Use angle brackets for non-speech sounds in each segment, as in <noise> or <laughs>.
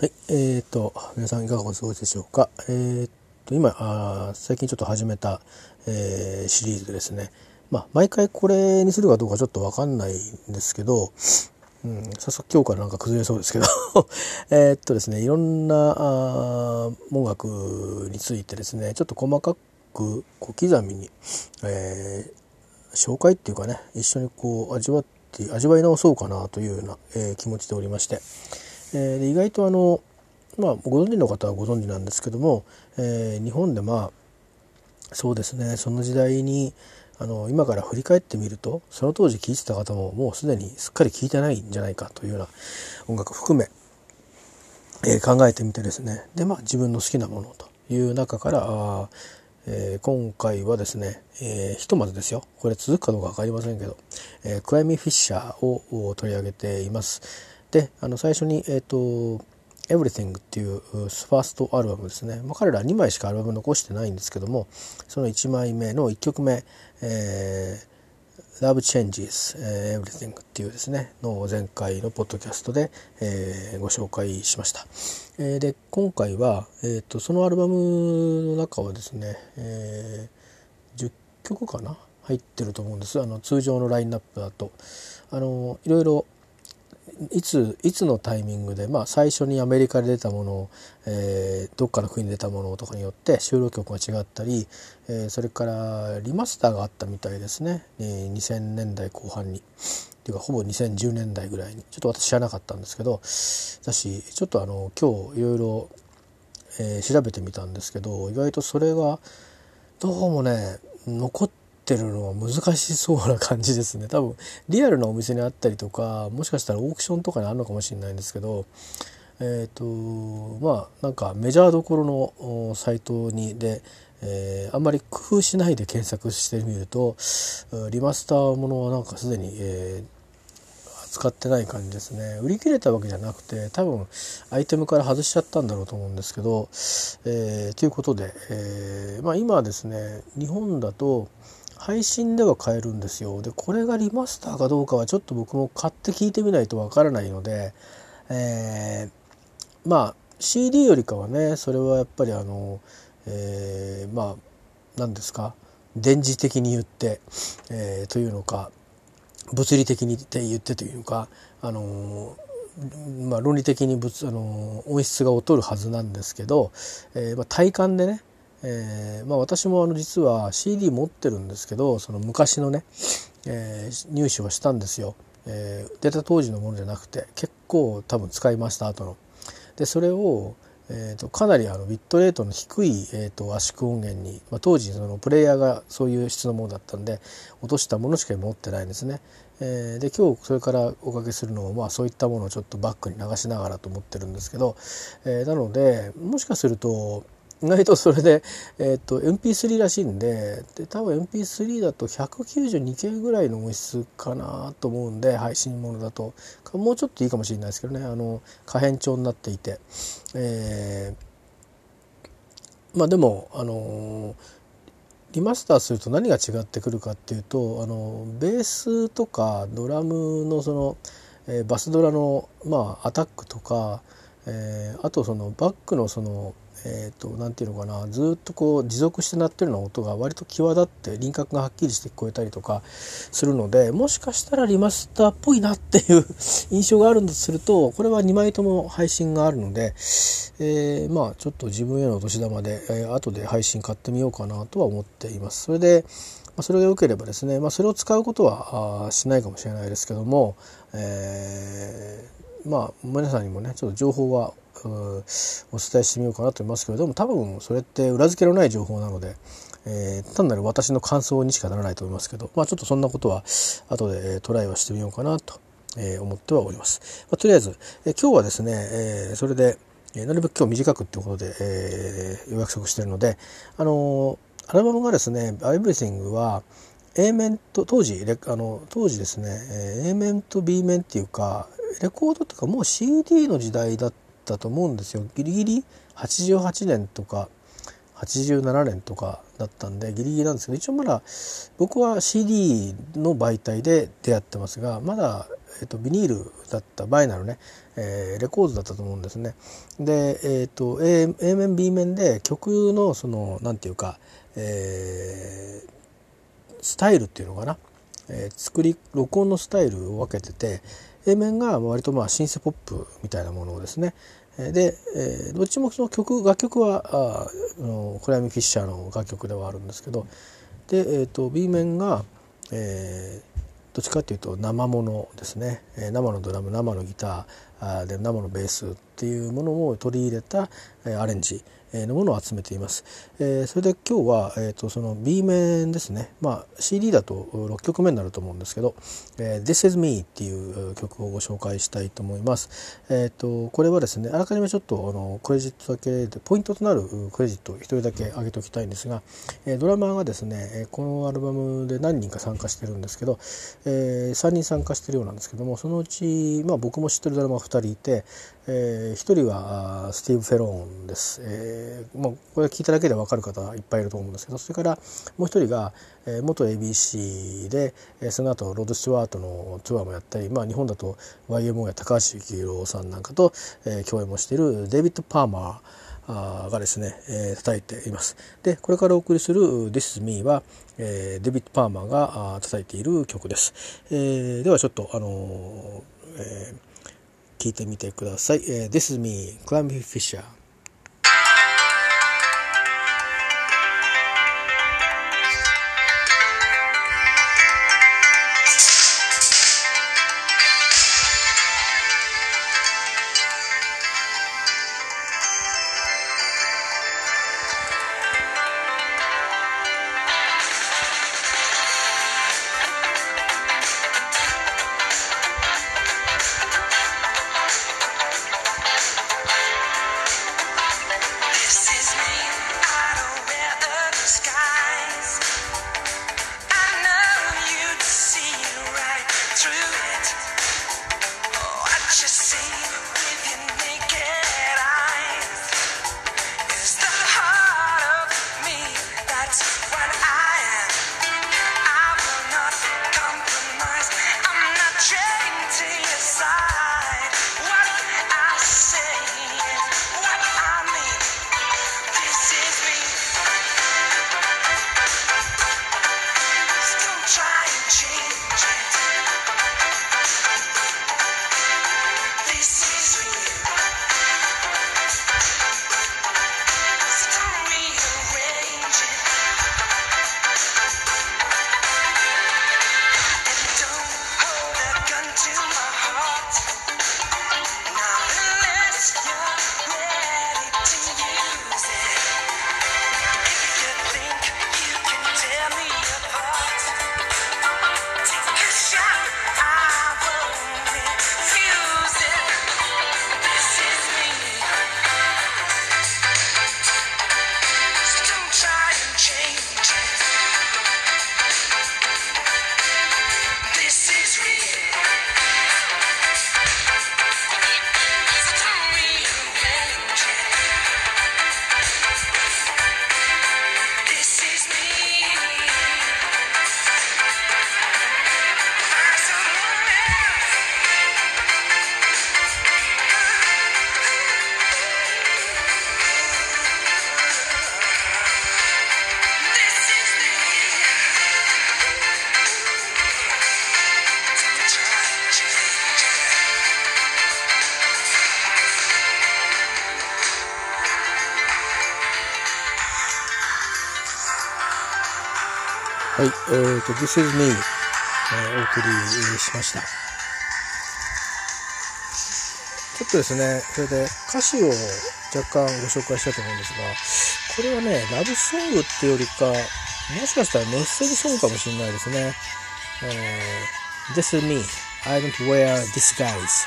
はい、えーと、皆さんいかがお過ごしでしょうか？えーと、今、あ最近ちょっと始めた、えー、シリーズですね。まあ、毎回これにするかどうかちょっとわかんないんですけど、うん、早速今日からなんか崩れそうですけど <laughs> えっとですね、いろんなあ音楽についてですね、ちょっと細かく小刻みに、えー、紹介っていうかね、一緒にこう味わって、味わい直そうかなというような、えー、気持ちでおりまして、えー、意外とあの、まあ、ご存知の方はご存知なんですけども、えー、日本でまあそうですねその時代にあの今から振り返ってみるとその当時聴いてた方ももうすでにすっかり聴いてないんじゃないかというような音楽含め、えー、考えてみてですねでまあ自分の好きなものという中からあ、えー、今回はですね、えー、ひとまずですよこれ続くかどうか分かりませんけど、えー、クライミー・フィッシャーを取り上げています。であの最初に、えーと「Everything」っていうファーストアルバムですね、まあ、彼ら2枚しかアルバム残してないんですけどもその1枚目の1曲目「えー、Love Changes、Everything」っていうですねの前回のポッドキャストで、えー、ご紹介しました。えー、で今回は、えーと、そのアルバムの中はですね、えー、10曲かな？入ってると思うんですあの通常のラインナップだと。あのいろいろいついつのタイミングで、まあ、最初にアメリカで出たものを、えー、どっかの国で出たものとかによって収録曲が違ったり、えー、それからリマスターがあったみたいですね、えー、2000年代後半に。っていうかほぼ2010年代ぐらいにちょっと私知らなかったんですけどだしちょっとあの今日いろいろ、調べてみたんですけど意外とそれがどうもね残っってるのは難しそうな感じですね。多分リアルなお店にあったりとかもしかしたらオークションとかにあるのかもしれないんですけどえっ、ー、とまあなんかメジャーどころのサイトにで、えー、あんまり工夫しないで検索してみるとリマスターものはなんかすでに、えー使ってない感じですね。売り切れたわけじゃなくて多分アイテムから外しちゃったんだろうと思うんですけど、えー、ということで、えーまあ、今はですね日本だと配信では買えるんですよ。でこれがリマスターかどうかはちょっと僕も買って聞いてみないとわからないので、えー、まあ CD よりかはねそれはやっぱりあの、えー、まあ何ですか電磁的に言って、えー、というのか物理的に言ってというかあのまあ、論理的に物あの音質が劣るはずなんですけど、えーまあ、体感でねえーまあ、私もあの実は CD 持ってるんですけどその昔のね、えー、入手はしたんですよ、えー、出た当時のものじゃなくて結構多分使いました後の。でそれを、えーと、かなりあのビットレートの低い、えーと、圧縮音源に、まあ、当時そのプレイヤーがそういう質のものだったんで落としたものしか持ってないんですね。えー、で今日それからおかけするのも、まあ、そういったものをちょっとバックに流しながらと思ってるんですけど、えー、なのでもしかすると意外とそれで、えーと、MP3 らしいんでで多分 MP3 だと 192K ぐらいの音質かなと思うんで配信ものだと。もうちょっといいかもしれないですけどね。あの可変調になっていて、えー、まあでもあのリマスターすると何が違ってくるかっていうとあのベースとかドラムのその、えー、バスドラの、まあ、アタックとか、えー、あとそのバックのそのえーと、なていうのかなずっとこう持続して鳴ってるような音が割と際立って輪郭がはっきりして聞こえたりとかするのでもしかしたらリマスターっぽいなっていう <laughs> 印象があるんだとするとこれは2枚とも配信があるので、えー、まあちょっと自分へのお年玉で、えー、後で配信買ってみようかなとは思っています。それでまそれが良ければですね、まあ、それを使うことはしないかもしれないですけども、えー、まあ皆さんにもねちょっと情報はお伝えしてみようかなと思いますけれども多分それって裏付けのない情報なので、えー、単なる私の感想にしかならないと思いますけど、まあ、ちょっとそんなことは後で、トライはしてみようかなと、えー、思ってはおります。まあ、とりあえず、えー、今日はですね、えー、それで、えー、なるべく今日短くっていうことで、えー、約束してるので、あの、アルバムがですね「Everything」は A 面と当時あの当時ですね、A 面と B 面っていうかレコードとかもう CD の時代だったったと思うんですよギリギリ88年とか87年とかだったんでギリギリなんですけど一応まだ僕は CD の媒体で出会ってますがまだえーと、ビニールだったバイナルね、えー、レコードだったと思うんですね。で、えーと、A, A 面 B 面で曲のその何て言うか、えー、スタイルっていうのかな、えー、作り録音のスタイルを分けてて A 面が割とまあシンセポップみたいなものですねで、えー、どっちもその曲楽曲はあのクライム・フィッシャーの楽曲ではあるんですけどで、えーと、B 面が、えー、どっちかっていうと生ものですね、生のドラム生のギターで生のベースっていうものを取り入れた、アレンジのものを集めています。えー、それで今日は、えーと、その B 面ですね、まあ、CD だと6曲目になると思うんですけど「えー、This is Me」っていう曲をご紹介したいと思います。えーと、これはですねあらかじめちょっとあのクレジットだけでポイントとなるクレジットを1人だけ上げておきたいんですが、え、ドラマーがですねこのアルバムで何人か参加してるんですけど、えー、3人参加してるようなんですけどもそのうち、まあ、僕も知ってるドラマー2人いて、えー、1人はスティーブ・フェローンです。えーえー、もうこれ聞いただけで分かる方いっぱいいると思うんですけどそれからもう一人が、えー、元 ABC で、えー、その後ロード・スチュワートのツアーもやったり、まあ、日本だと YMO や高橋幸宏さんなんかと、えー、共演もしているデイビッド・パーマーがですね、えー、叩いています。でこれからお送りする「This is Me は」えー、デビッド・パーマーが叩いている曲です。えー、ではちょっとあのーえー、聞いてみてください。えー、This is Me クラはい、えーと、This is me、えー、お送りしました。ちょっとですね、それで歌詞を若干ご紹介したいと思うんですが、これはね、ラブソングっていうよりか、もしかしたらメッセージソングかもしれないですね。えー、This is me, I don't wear disguise、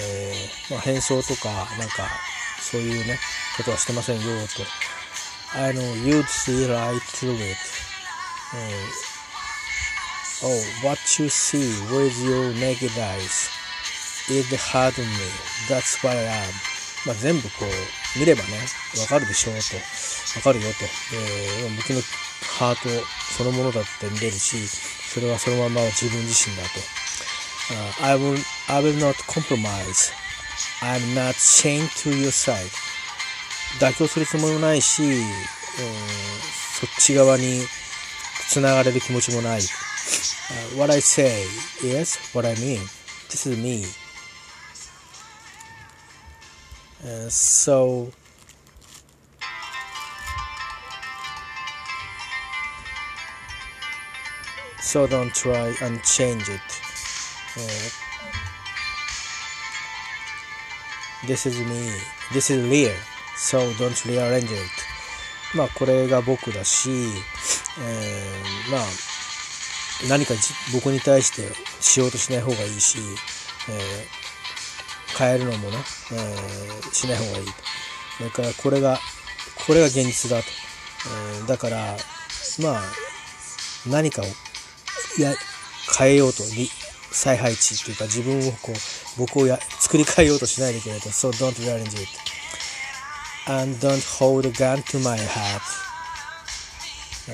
えー、まあ、変装とか、なんか、そういうね、ことはしてませんよ、と。I know you'd see right through it. Oh, what you see with your naked eyes is the heart of me. That's what I am. まあ、全部こう見ればね、わかるでしょうと。わかるよと。えー、僕のハートそのものだって見れるし、それはそのまま自分自身だと。uh, I, will, I will not compromise I'm not chained to your side 妥協するつもりもないし、うん、そっち側につながれる気持ちもない、uh, What I say is what I mean This is me uh, So so don't try and change it、uh, This is me This is real so don't rearrange it まあこれが僕だし、えー、まあ何か僕に対してしようとしない方がいいし、えー、変えるのもね、えー、しない方がいい。とそれからこれがこれが現実だと、えー、だからまあ何かをや変えようと。再配置っていうか自分をこう僕をや作り変えようとしないでくれと。So don't rearrange it and don't hold a gun to my heart、え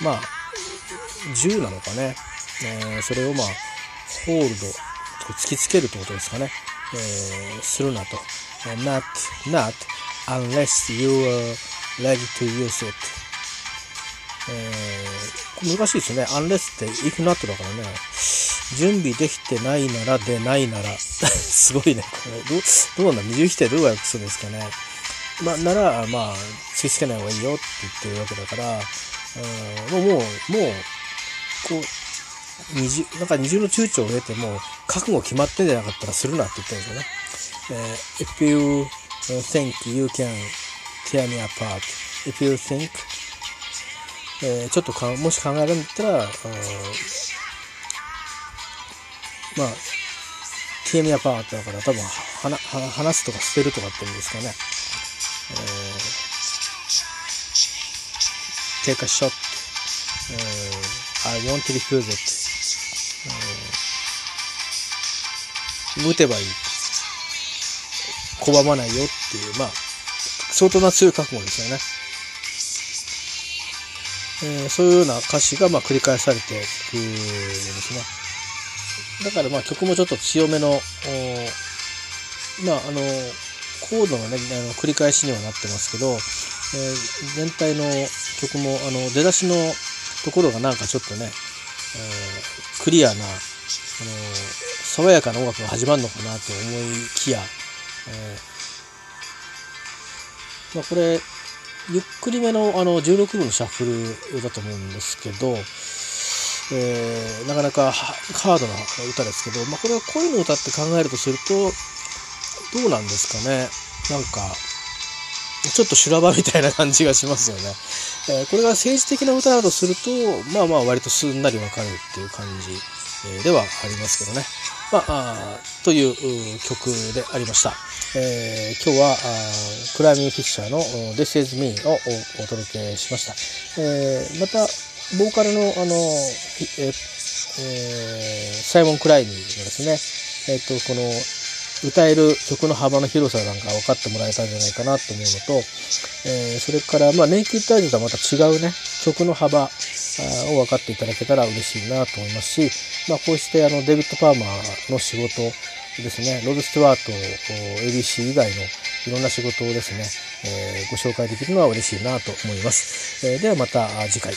ー、まあ銃なのかね、えー、それをまあホールド突きつけるってことですかね、えー、するなと not not unless you are ready to use it えー、難しいですよね。unless って if not だからね。準備できてないならでないなら。<laughs> すごいね。これどう、どうなん？だ二重否定どう訳するんですかね？まあ、なら、まあ、突きつけない方がいいよって言ってるわけだから、うん、もう、もう、こう、二重、なんか二重の躊躇を得ても、覚悟決まってんじゃなかったらするなって言ってるんですよね。えー、if you think you can tear me apart, if you think えー、ちょっとかもし考えるんだったら、まあ、TM アパートだから多分話すとか捨てるとかっていうんですかね。えー、take a shot、えー、I want to refuse it、えー、撃てばいい。拒まないよっていう、まあ、相当な強い覚悟ですよね。えー、そういうような歌詞がまあ繰り返されていくんですね。だからまあ曲もちょっと強めの、まああの、コードのね、あの繰り返しにはなってますけど、えー、全体の曲もあの出だしのところがなんかちょっとね、えー、クリアな、あの爽やかな音楽が始まるのかなと思いきや、えー、まあ、これゆっくりめのあの16分のシャッフルだと思うんですけど、えー、なかなかハードな歌ですけど、まあ、これは恋の歌って考えるとするとどうなんですかね？なんかちょっと修羅場みたいな感じがしますよね。えー、これが政治的な歌だとするとまあまあ割とすんなりわかるっていう感じ、ではありますけどね。まあ、という曲でありました。えー、今日はクライミングフィッシャーの This is Me をお届けしました。えー、また、ボーカルのあの、えー、サイモン・クライミングのですね、えっ、と、この歌える曲の幅の広さなんか分かってもらえたんじゃないかなと思うのと、えー、それから、まあ、ネイキッドアイズとはまた違うね、曲の幅を分かっていただけたら嬉しいなと思いますし、まあ、こうしてあのデビッド・パーマーの仕事ですね、ロード・スチュワート、ABC 以外のいろんな仕事をですね、えー、ご紹介できるのは嬉しいなと思います。えー、ではまた次回。